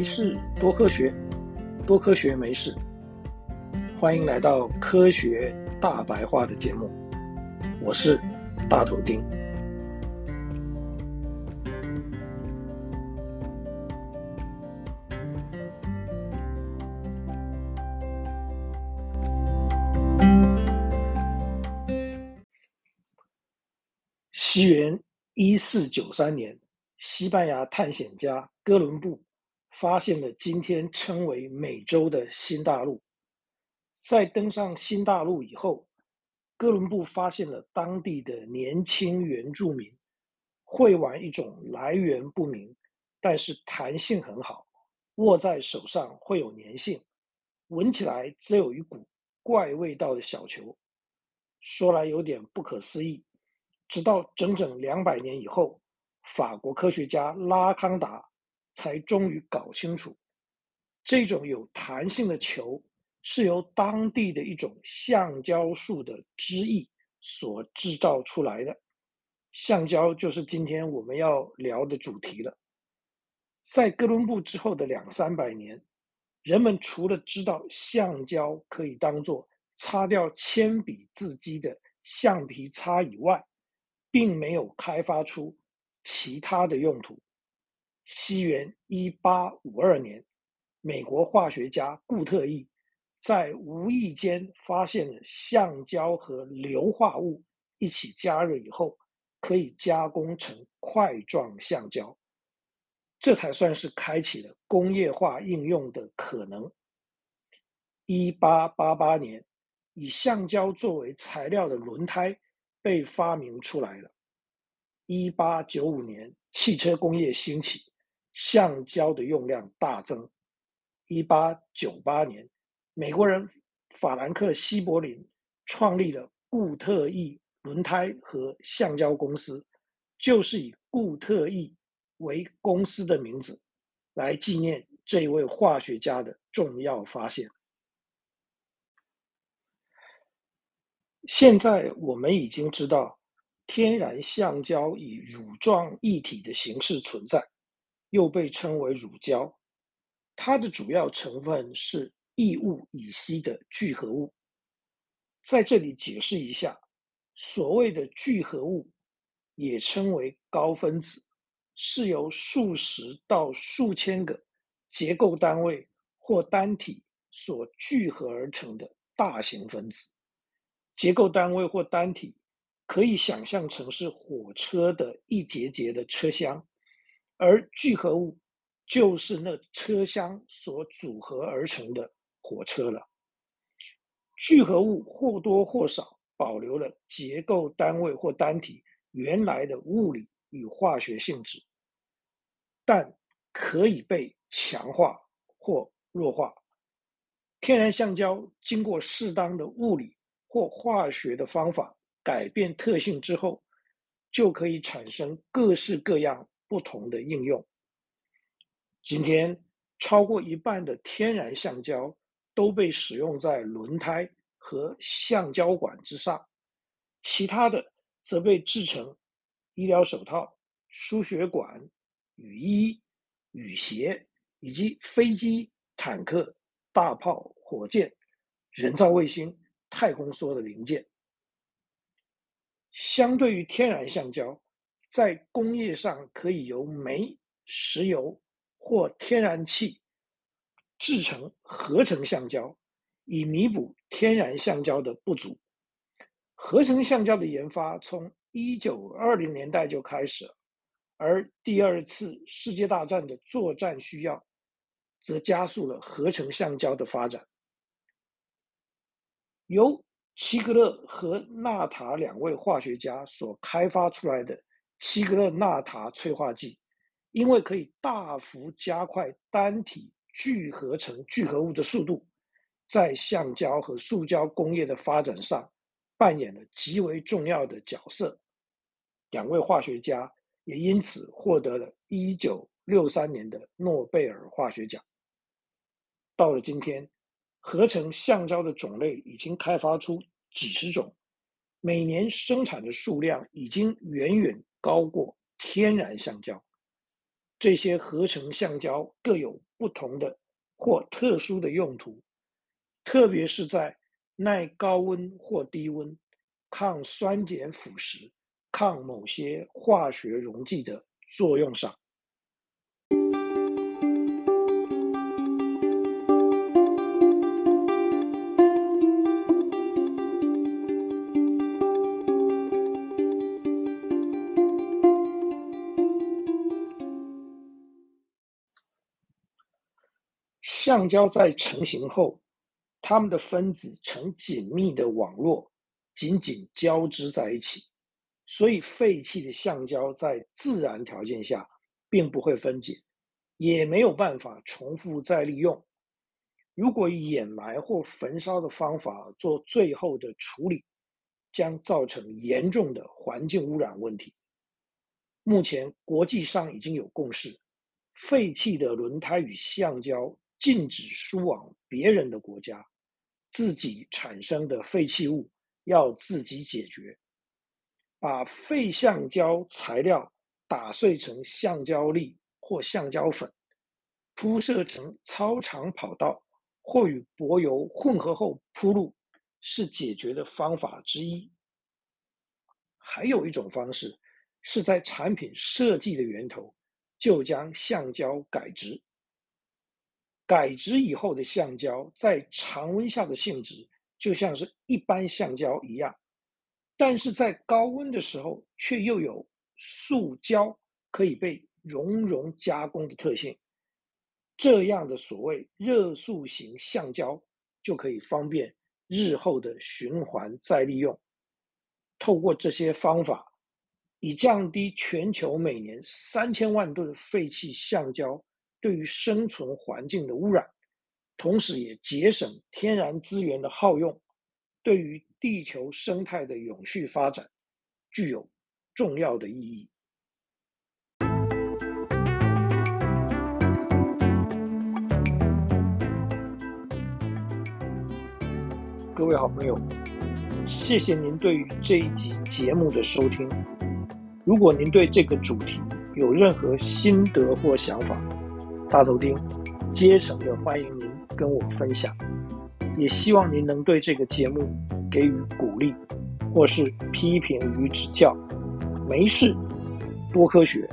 没事，多科学，多科学没事。欢迎来到科学大白话的节目，我是大头丁。西元一四九三年，西班牙探险家哥伦布发现了今天称为美洲的新大陆。在登上新大陆以后，哥伦布发现了当地的年轻原住民会玩一种来源不明，但是弹性很好，握在手上会有粘性，闻起来则有一股怪味道的小球。说来有点不可思议。直到整整两百年以后，法国科学家拉康达才终于搞清楚，这种有弹性的球是由当地的一种橡胶树的汁液所制造出来的。橡胶就是今天我们要聊的主题了。在哥伦布之后的两三百年，人们除了知道橡胶可以当做擦掉铅笔字迹的橡皮擦以外，并没有开发出其他的用途。西元一八五二年，美国化学家固特异在无意间发现了橡胶和硫化物一起加热以后，可以加工成块状橡胶，这才算是开启了工业化应用的可能。一八八八年，以橡胶作为材料的轮胎。被发明出来了。一八九五年，汽车工业兴起，橡胶的用量大增。一八九八年，美国人法兰克·西柏林创立了固特异轮胎和橡胶公司，就是以固特异为公司的名字，来纪念这位化学家的重要发现。现在我们已经知道，天然橡胶以乳状液体的形式存在，又被称为乳胶。它的主要成分是异戊乙烯的聚合物。在这里解释一下，所谓的聚合物，也称为高分子，是由数十到数千个结构单位或单体所聚合而成的大型分子。结构单位或单体可以想象成是火车的一节节的车厢，而聚合物就是那车厢所组合而成的火车了。聚合物或多或少保留了结构单位或单体原来的物理与化学性质，但可以被强化或弱化。天然橡胶经过适当的物理或化学的方法改变特性之后，就可以产生各式各样不同的应用。今天，超过一半的天然橡胶都被使用在轮胎和橡胶管之上，其他的则被制成医疗手套、输血管、雨衣、雨鞋以及飞机、坦克、大炮、火箭、人造卫星。太空梭的零件，相对于天然橡胶，在工业上可以由煤、石油或天然气制成合成橡胶，以弥补天然橡胶的不足。合成橡胶的研发从一九二零年代就开始，而第二次世界大战的作战需要，则加速了合成橡胶的发展。由齐格勒和纳塔两位化学家所开发出来的齐格勒纳塔催化剂，因为可以大幅加快单体聚合成聚合物的速度，在橡胶和塑胶工业的发展上扮演了极为重要的角色。两位化学家也因此获得了一九六三年的诺贝尔化学奖。到了今天。合成橡胶的种类已经开发出几十种，每年生产的数量已经远远高过天然橡胶。这些合成橡胶各有不同的或特殊的用途，特别是在耐高温或低温、抗酸碱腐蚀、抗某些化学溶剂的作用上。橡胶在成型后，它们的分子呈紧密的网络，紧紧交织在一起，所以废弃的橡胶在自然条件下并不会分解，也没有办法重复再利用。如果掩埋或焚烧的方法做最后的处理，将造成严重的环境污染问题。目前国际上已经有共识，废弃的轮胎与橡胶。禁止输往别人的国家，自己产生的废弃物要自己解决。把废橡胶材料打碎成橡胶粒或橡胶粉，铺设成操场跑道，或与柏油混合后铺路，是解决的方法之一。还有一种方式，是在产品设计的源头就将橡胶改质。改质以后的橡胶在常温下的性质就像是一般橡胶一样，但是在高温的时候却又有塑胶可以被熔融加工的特性。这样的所谓热塑型橡胶就可以方便日后的循环再利用。透过这些方法，以降低全球每年三千万吨废弃橡胶。对于生存环境的污染，同时也节省天然资源的耗用，对于地球生态的永续发展具有重要的意义。各位好朋友，谢谢您对于这一集节目的收听。如果您对这个主题有任何心得或想法，大头钉，竭诚的欢迎您跟我分享，也希望您能对这个节目给予鼓励，或是批评与指教。没事，多科学，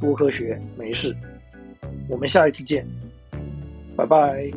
多科学，没事。我们下一次见，拜拜。